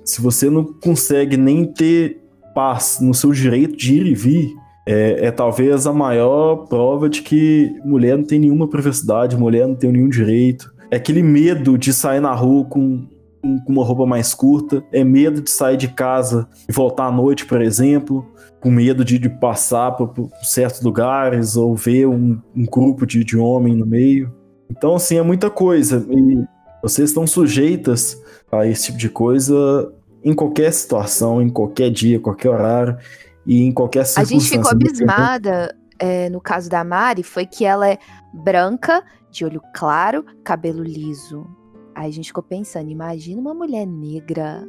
Se você não consegue nem ter paz no seu direito de ir e vir, é, é talvez a maior prova de que mulher não tem nenhuma privacidade, mulher não tem nenhum direito. É aquele medo de sair na rua com, com uma roupa mais curta, é medo de sair de casa e voltar à noite, por exemplo, com medo de, de passar por, por certos lugares ou ver um, um grupo de, de homem no meio. Então, assim, é muita coisa. E vocês estão sujeitas a esse tipo de coisa em qualquer situação, em qualquer dia, qualquer horário e em qualquer A circunstância. gente ficou abismada é, no caso da Mari, foi que ela é branca, de olho claro, cabelo liso. Aí a gente ficou pensando, imagina uma mulher negra.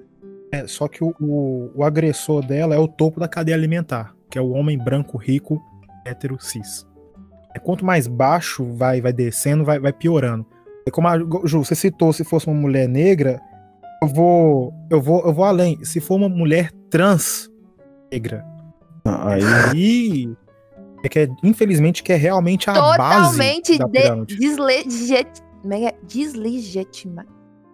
É, só que o, o, o agressor dela é o topo da cadeia alimentar, que é o homem branco, rico, hétero, cis. É, quanto mais baixo vai, vai descendo, vai, vai piorando. É como a Ju, você citou, se fosse uma mulher negra, eu vou, eu vou, eu vou além. Se for uma mulher trans negra, Aí, é que é, infelizmente que é realmente a Totalmente base da pirâmide. como é é? deslegitima,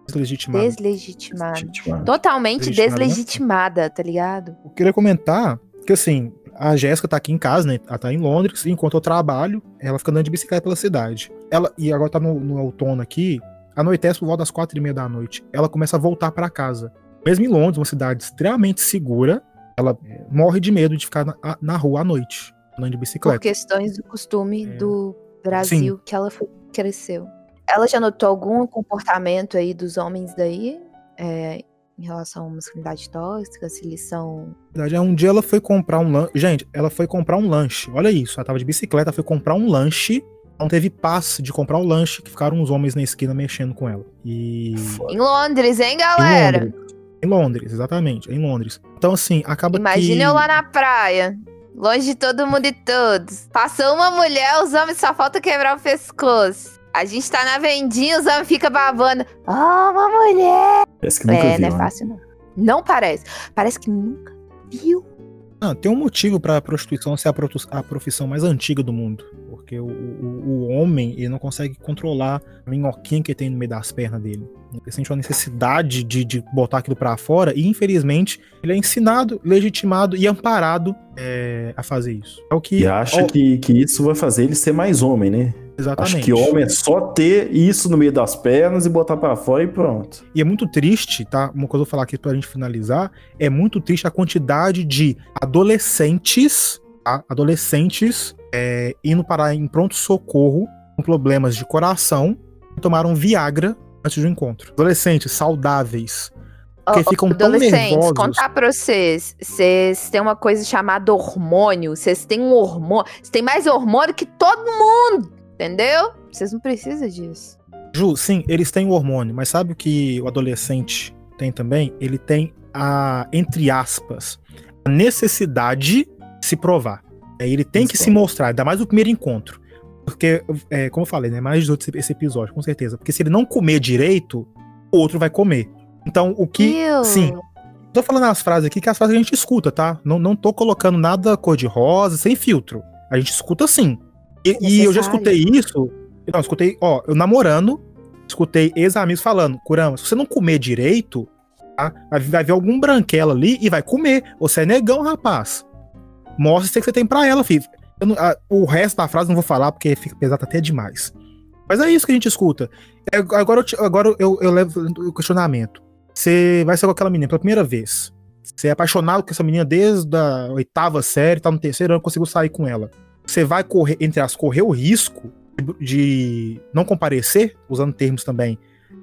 Deslegitimada. deslegitimada. mano. Totalmente Deslegitimada, né? deslegitimada, tá ligado? Eu queria comentar que assim, a Jéssica tá aqui em casa, né? Ela tá em Londres, enquanto eu trabalho, ela fica andando de bicicleta pela cidade. Ela, e agora tá no, no outono aqui, anoitece por volta das quatro e meia da noite. Ela começa a voltar para casa. Mesmo em Londres, uma cidade extremamente segura, ela é, morre de medo de ficar na, na rua à noite, andando de Por bicicleta. questões do costume É. do Brasil que ela foi- cresceu. Ela já notou algum comportamento aí dos homens daí? é, em relação à masculinidade tóxica, se eles são. Na verdade, um dia ela foi comprar um lanche. Gente, ela foi comprar um lanche. Olha isso. Ela tava de bicicleta, foi comprar um lanche. Não teve passe de comprar o lanche, que ficaram uns homens na esquina mexendo com ela. E. Em Londres, hein, Em galera? Londres. Em Londres, exatamente, em Londres. Então, assim, acaba Imagina que... eu lá na praia, longe de todo mundo e todos. Passou uma mulher, os homens só falta quebrar o pescoço. A gente tá na vendinha, os homens ficam babando. Ah, uma mulher! Parece que nunca é, viu, não é né? fácil, não. Não parece. Parece que nunca viu. Ah, tem um motivo para a prostituição ser a profissão mais antiga do mundo. Porque o, o, o homem ele não consegue controlar a minhoquinha que tem no meio das pernas dele. Ele sente uma necessidade de, de botar aquilo para fora e, infelizmente, ele é ensinado, legitimado e amparado é, a fazer isso. É o que. E acha ó, que, que isso vai fazer ele ser mais homem, né? Exatamente. Acho que homem é só ter isso no meio das pernas e botar pra fora e pronto. E é muito triste, tá? Uma coisa eu vou falar aqui pra gente finalizar. É muito triste a quantidade de adolescentes, tá? Adolescentes é, indo parar em pronto-socorro com problemas de coração e tomaram Viagra antes do encontro. Adolescentes saudáveis. Porque ó, ficam tão Adolescentes, nervosos. contar pra vocês, vocês têm uma coisa chamada hormônio, vocês têm um hormônio, vocês têm mais hormônio que todo mundo, entendeu? Vocês não precisam disso. Ju, sim, eles têm o hormônio, mas sabe o que o adolescente tem também? Ele tem a, entre aspas, a necessidade de se provar. É, ele tem que Isso. se mostrar, ainda mais no primeiro encontro. Porque, é, como eu falei, né? Mais 18 esse- esse episódio, com certeza. Porque se ele não comer direito, o outro vai comer. Então, o que. Sim. Tô falando as frases aqui que as frases a gente escuta, tá? Não, não tô colocando nada cor-de-rosa, sem filtro. A gente escuta sim. E, e eu já escutei isso. Não, eu escutei, ó, eu namorando, escutei ex-amigos falando, Kurama, se você não comer direito, tá? Vai, vai ver algum branquelo ali e vai comer. Você é negão, rapaz. Mostra o que você tem pra ela, filho. Não- a- o resto da frase não vou falar porque fica pesado até demais. Mas é isso que a gente escuta. É, Agora, eu, agora eu, eu levo o questionamento. Você vai ser com aquela menina pela primeira vez. Você é apaixonado com essa menina desde a oitava série, tá no terceiro ano, conseguiu sair com ela. Você vai correr, entre as, correr o risco de, não comparecer, usando termos também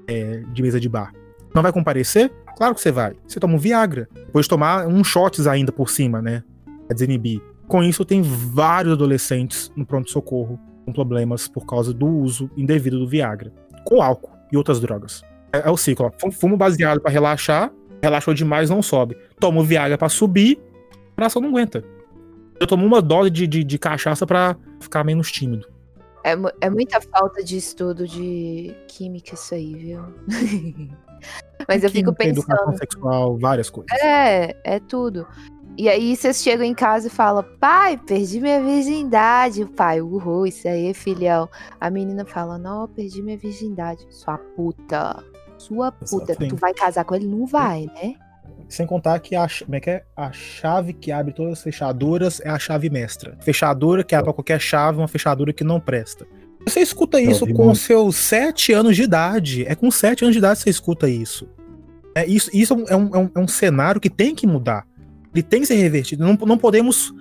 é, de mesa de bar. Não vai comparecer? Claro que você vai. Você toma um Viagra. Depois de tomar uns shots ainda por cima, né? Pra desinibir. Com isso, tem vários adolescentes no pronto-socorro com problemas por causa do uso indevido do Viagra. Com álcool e outras drogas. É, é o ciclo, ó. Fu- Fumo baseado pra relaxar, relaxou demais, não sobe. Toma o Viagra pra subir, o coração não aguenta. Eu tomo uma dose de, de, de cachaça pra ficar menos tímido. É, é muita falta de estudo de química isso aí, viu? Mas eu fico Química, Educação pensando. sexual, várias coisas. É, é tudo. E aí vocês chegam em casa e falam, pai, perdi minha virgindade. O pai, uhul, isso aí, filhão. A menina fala, não, perdi minha virgindade. Sua puta. Sua puta. Exato. Tu vai casar com ele? Não vai, né? Sem contar que a, como é que é? a chave que abre todas as fechaduras é a chave mestra. Fechadura que abre qualquer chave, uma fechadura que não presta. Você escuta isso com muito. seus sete anos de idade. É com sete anos de idade que você escuta isso. É, isso isso é um, é um, é um cenário que tem que mudar. Ele tem que ser revertido. Não, não podemos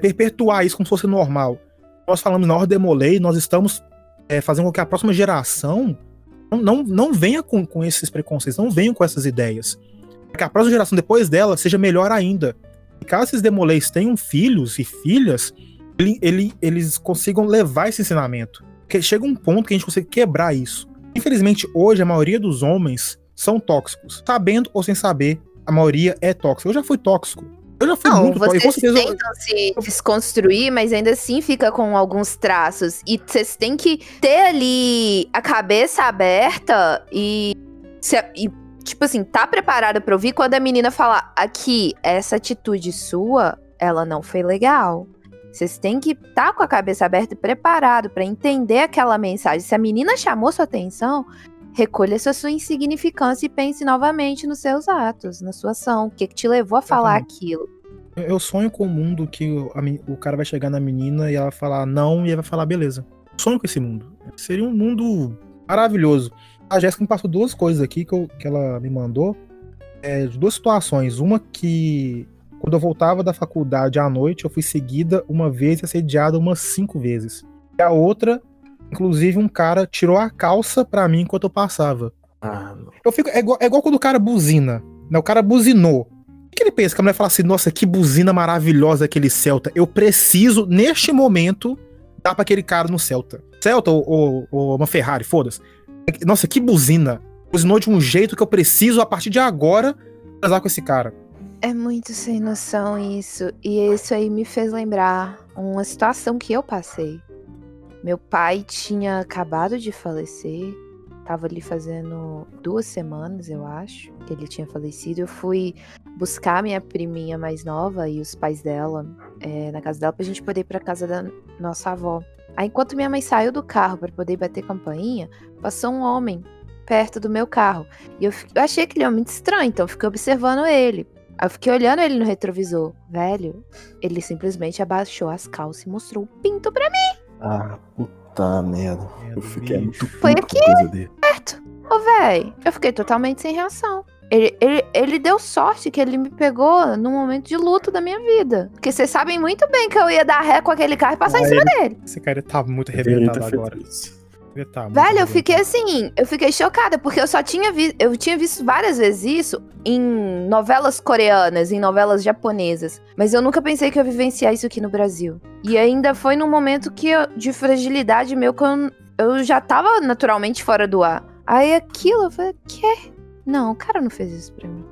perpetuar isso como se fosse normal. Nós falamos na ordem demolei, nós estamos é, fazendo com que a próxima geração não, não, não venha com, com esses preconceitos, não venha com essas ideias que a próxima geração depois dela seja melhor ainda. E caso esses demoleis tenham filhos e filhas, ele, ele- eles consigam levar esse ensinamento. Porque chega um ponto que a gente consegue quebrar isso. Infelizmente, hoje, a maioria dos homens são tóxicos. Sabendo ou sem saber, a maioria é tóxica. Eu já fui tóxico. Eu já fui Não, muito tóxico. E com vocês certeza eu- tentam se desconstruir, mas ainda assim fica com alguns traços. E vocês têm que ter ali a cabeça aberta e, se- e, tipo assim, tá preparado pra ouvir quando a menina falar aqui, essa atitude sua, ela não foi legal. Vocês têm que estar tá com a cabeça aberta e preparado pra entender aquela mensagem. Se a menina chamou sua atenção, recolha sua insignificância e pense novamente nos seus atos, na sua ação. O que, que te levou a falar Exatamente. aquilo? Eu- sonho com o mundo que o, a men- o cara vai chegar na menina e ela falar não e ela vai falar beleza. Sonho com esse mundo. Seria um mundo maravilhoso. A Jéssica me passou duas coisas aqui que, eu- que ela me mandou. É, duas situações. Uma que quando eu voltava da faculdade à noite, eu fui seguida uma vez e assediada umas cinco vezes. E a outra, inclusive, um cara tirou a calça pra mim enquanto eu passava. Ah. Eu fico, é, igual, é igual quando o cara buzina. Né? O cara buzinou. O que ele pensa? Que a mulher fala assim, nossa, que buzina maravilhosa aquele Celta. Eu preciso, neste momento, dar pra aquele cara no Celta. Celta ou, ou- ou uma Ferrari, foda-se. Nossa, que buzina. Buzinou de um jeito que eu preciso, a partir de agora, casar com esse cara. É muito sem noção isso. E isso aí me fez lembrar uma situação que eu passei. Meu pai tinha acabado de falecer tava ali fazendo duas semanas, eu acho, que ele tinha falecido. Eu fui buscar minha priminha mais nova e os pais dela é, na casa dela pra gente poder ir pra casa da nossa avó. Aí, enquanto minha mãe saiu do carro para poder bater campainha, passou um homem perto do meu carro. E eu, eu achei aquele homem muito estranho, então fiquei observando ele. Eu fiquei olhando ele no retrovisor. Velho, ele simplesmente abaixou as calças e mostrou o pinto pra mim. Ah, puta merda. Eu fiquei bicho. muito Foi puto com a coisa dele. Certo. Ô, véi, eu fiquei totalmente sem reação. Ele, ele, ele deu sorte que ele me pegou num momento de luto da minha vida. Porque vocês sabem muito bem que eu ia dar ré com aquele carro e passar em cima dele. Esse cara tá muito ter arrebentado feito agora. isso. Tá Velho, eu fiquei assim, eu fiquei chocada, porque eu só tinha visto, eu tinha visto várias vezes isso em novelas coreanas, em novelas japonesas, mas eu nunca pensei que eu ia vivenciar isso aqui no Brasil. E ainda foi num momento que eu- de fragilidade meu que eu, eu já tava naturalmente fora do ar. Aí aquilo, eu falei, quê? Não, o cara não fez isso pra mim.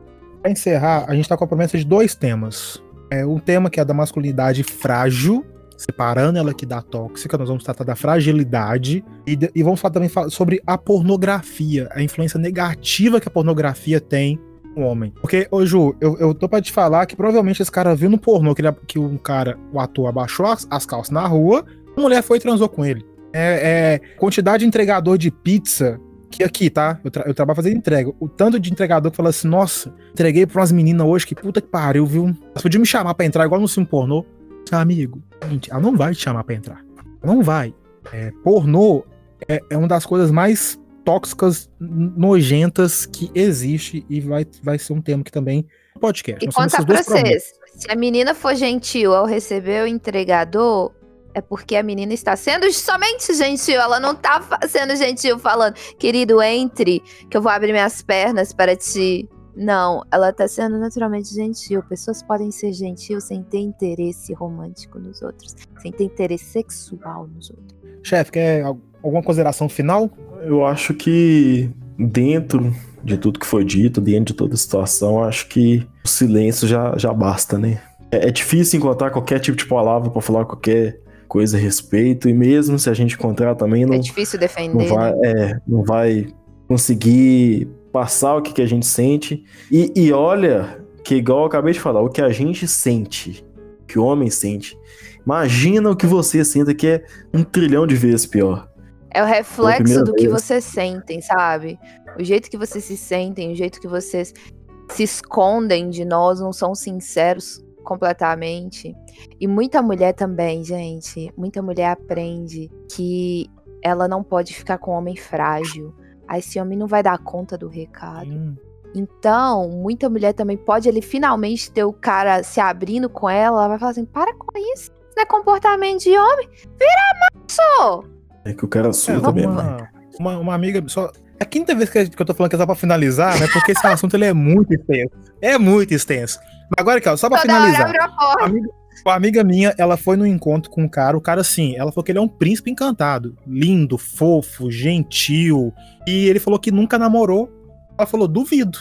Pra encerrar, a gente tá com a promessa de dois temas. É, um tema que é da masculinidade frágil, separando ela aqui da tóxica, nós vamos tratar da fragilidade e, e vamos falar também sobre a pornografia, a influência negativa que a pornografia tem no homem. Porque, ô Ju, eu, eu tô pra te falar que provavelmente esse cara viu no pornô que, ele, que um cara, o ator, abaixou as, as calças na rua, a mulher foi e transou com ele. É, é quantidade de entregador de pizza que aqui, tá? Eu, tra eu trabalho fazendo entrega. O tanto de entregador que fala assim, nossa, entreguei pra umas meninas hoje, que puta que pariu, viu? Elas podiam me chamar pra entrar igual no filme pornô. Amigo, gente, ela não vai te chamar pra entrar. Não vai. É, pornô é, é uma das coisas mais tóxicas, nojentas que existe e vai, vai ser um tema que também podcast. E Nós temos contar esses pra vocês, se a menina for gentil ao receber o entregador, é porque a menina está sendo somente gentil. Ela não tá fa- sendo gentil falando, querido, entre, que eu vou abrir minhas pernas para ti. Não, ela tá sendo naturalmente gentil. Pessoas podem ser gentil sem ter interesse romântico nos outros, sem ter interesse sexual nos outros. Chefe, quer al- alguma consideração final? Eu acho que dentro de tudo que foi dito, dentro de toda a situação, acho que o silêncio já, já basta, né? É, é difícil encontrar qualquer tipo de palavra pra falar qualquer coisa a respeito, e mesmo se a gente encontrar também, não, é difícil não, defender. vai, né? é, não vai conseguir passar o que, que a gente sente. E, e olha, que igual eu acabei de falar, o que a gente sente, que o homem sente, imagina o que você senta que é um trilhão de vezes pior. É o reflexo do que vez. vocês sentem, sabe? O jeito que vocês se sentem, o jeito que vocês se escondem de nós, não são sinceros completamente. E muita mulher também, gente. Muita mulher aprende que ela não pode ficar com um homem frágil. Aí esse homem não vai dar conta do recado. Hum, Então, muita mulher também pode ele finalmente ter o cara se abrindo com ela, ela vai falar assim: para com isso. Isso não é comportamento de homem. Vira maço! É que o cara É, surta mesmo. uma, uma, uma amiga só. É a quinta vez que eu tô falando que é só pra finalizar, né? Porque esse assunto ele é muito extenso. É muito extenso. Mas agora aqui, ó, só pra Toda hora finalizar. abre a amiga, uma amiga minha, ela foi no encontro com um cara, o cara assim, ela falou que ele é um príncipe encantado. Lindo, fofo, gentil. E ele falou que nunca namorou. Ela falou, duvido.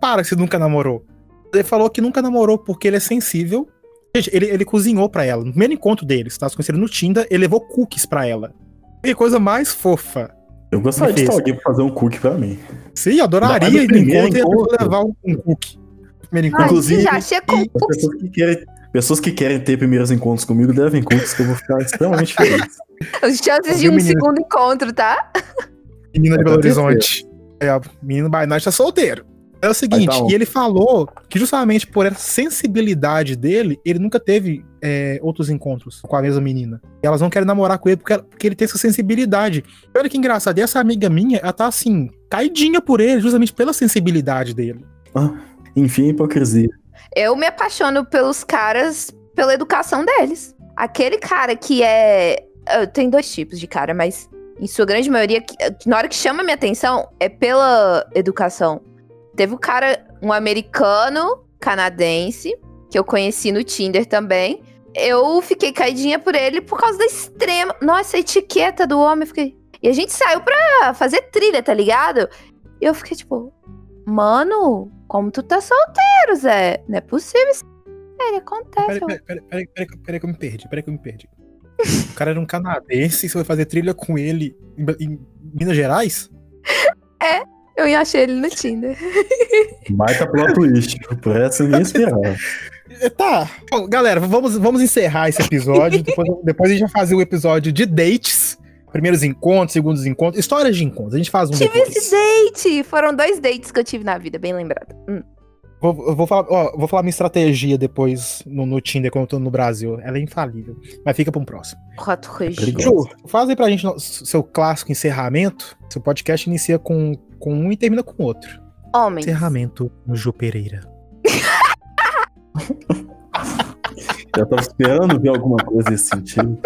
Para que você nunca namorou. Ele falou que nunca namorou porque ele é sensível. Gente, ele, ele cozinhou pra ela. No primeiro encontro deles, tá? Se conheceram no Tinder, ele levou cookies pra ela. Que coisa mais fofa. Eu gostaria de ter alguém pra fazer um cookie pra mim. Sim, eu adoraria ir no primeiro encontro e encontro- levar um, um cookie. Primeiro encontro. Inclusive, já As pessoas que, querem, pessoas que querem ter primeiros encontros comigo devem cookies que eu vou ficar extremamente feliz. as chances de um menina? segundo encontro, tá? Menina de Belo. Horizonte. É, o menino night tá solteiro. É o seguinte, tá e ele falou que justamente por essa sensibilidade dele, ele nunca teve é, outros encontros com a mesma menina. E elas não querem namorar com ele porque, ela- porque ele tem essa sensibilidade. E olha que engraçado, e essa amiga minha, ela tá assim, caidinha por ele, justamente pela sensibilidade dele. Enfim, hipocrisia. Eu me apaixono pelos caras pela educação deles. Aquele cara que é. Tem dois tipos de cara, mas em sua grande maioria, na hora que chama minha atenção é pela educação. Teve um cara, um americano canadense, que eu conheci no Tinder também. Eu fiquei caidinha por ele por causa da extrema. Nossa, a etiqueta do homem. Fiquei... E a gente saiu pra fazer trilha, tá ligado? E eu fiquei tipo, mano, como tu tá solteiro, Zé? Não é possível isso. É, ele acontece. Peraí, eu- peraí, peraí, peraí, peraí, peraí que eu me perdi, peraí que eu me perdi. O cara era um canadense e você foi fazer trilha com ele em, em Minas Gerais? Eu ia achar ele no Tinder. Baita plot twist. Por essa eu nem esperava. Tá. Bom, galera, vamos, vamos encerrar esse episódio. depois, depois a gente vai fazer o episódio de dates. Primeiros encontros, segundos encontros, histórias de encontros. A gente faz um tive depois. esse date! Foram dois dates que eu tive na vida, bem lembrado. Hum. Vou, eu vou, falar, ó, vou falar minha estratégia depois no, no Tinder quando eu tô no Brasil. Ela é infalível. Mas fica pra um próximo. Roto perigoso. Ju, faz aí pra gente no- seu clássico encerramento. Seu podcast inicia com, com um e termina com outro. Homens. Encerramento no Ju Pereira. Eu tava esperando ver alguma coisa nesse sentido.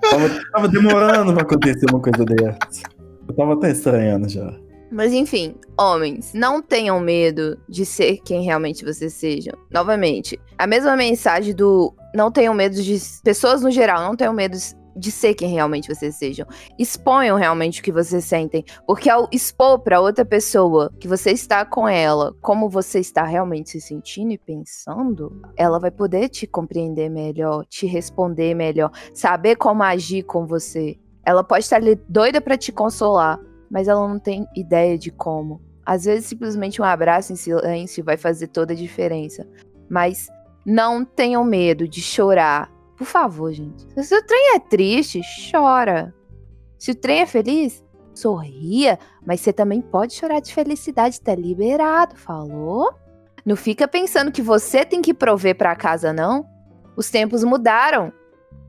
Tava, tava demorando pra acontecer uma coisa dessa. Eu tava até estranhando já. Mas enfim, homens, não tenham medo de ser quem realmente vocês sejam. Novamente, a mesma mensagem do não tenham medo de. Pessoas no geral, não tenham medo de ser quem realmente vocês sejam. Exponham realmente o que vocês sentem. Porque ao expor pra outra pessoa que você está com ela, como você está realmente se sentindo e pensando, ela vai poder te compreender melhor, te responder melhor, saber como agir com você. Ela pode estar doida pra te consolar, mas ela não tem ideia de como. Às vezes, simplesmente um abraço em silêncio vai fazer toda a diferença. Mas não tenham medo de chorar. Por favor, gente. Se o trem é triste, chora. Se o trem é feliz, sorria. Mas você também pode chorar de felicidade, tá liberado, falou? Não fica pensando que você tem que prover pra casa, não. Os tempos mudaram.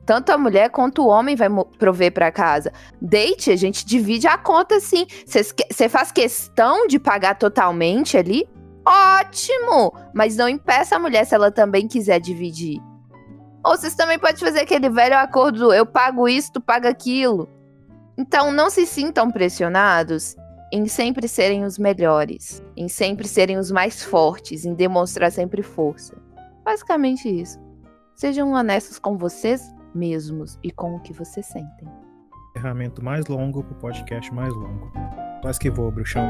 Tanto a mulher quanto o homem vai prover pra casa. Date, a gente divide a conta sim. Você faz questão de pagar totalmente ali? Ótimo! Mas não impeça a mulher se ela também quiser dividir. Ou vocês também podem fazer aquele velho acordo: eu pago isso, tu paga aquilo. Então não se sintam pressionados em sempre serem os melhores, em sempre serem os mais fortes, em demonstrar sempre força. Basicamente isso. Sejam honestos com vocês mesmos e com o que vocês sentem. Encerramento mais longo pro podcast mais longo. Quase que vou, bruxão.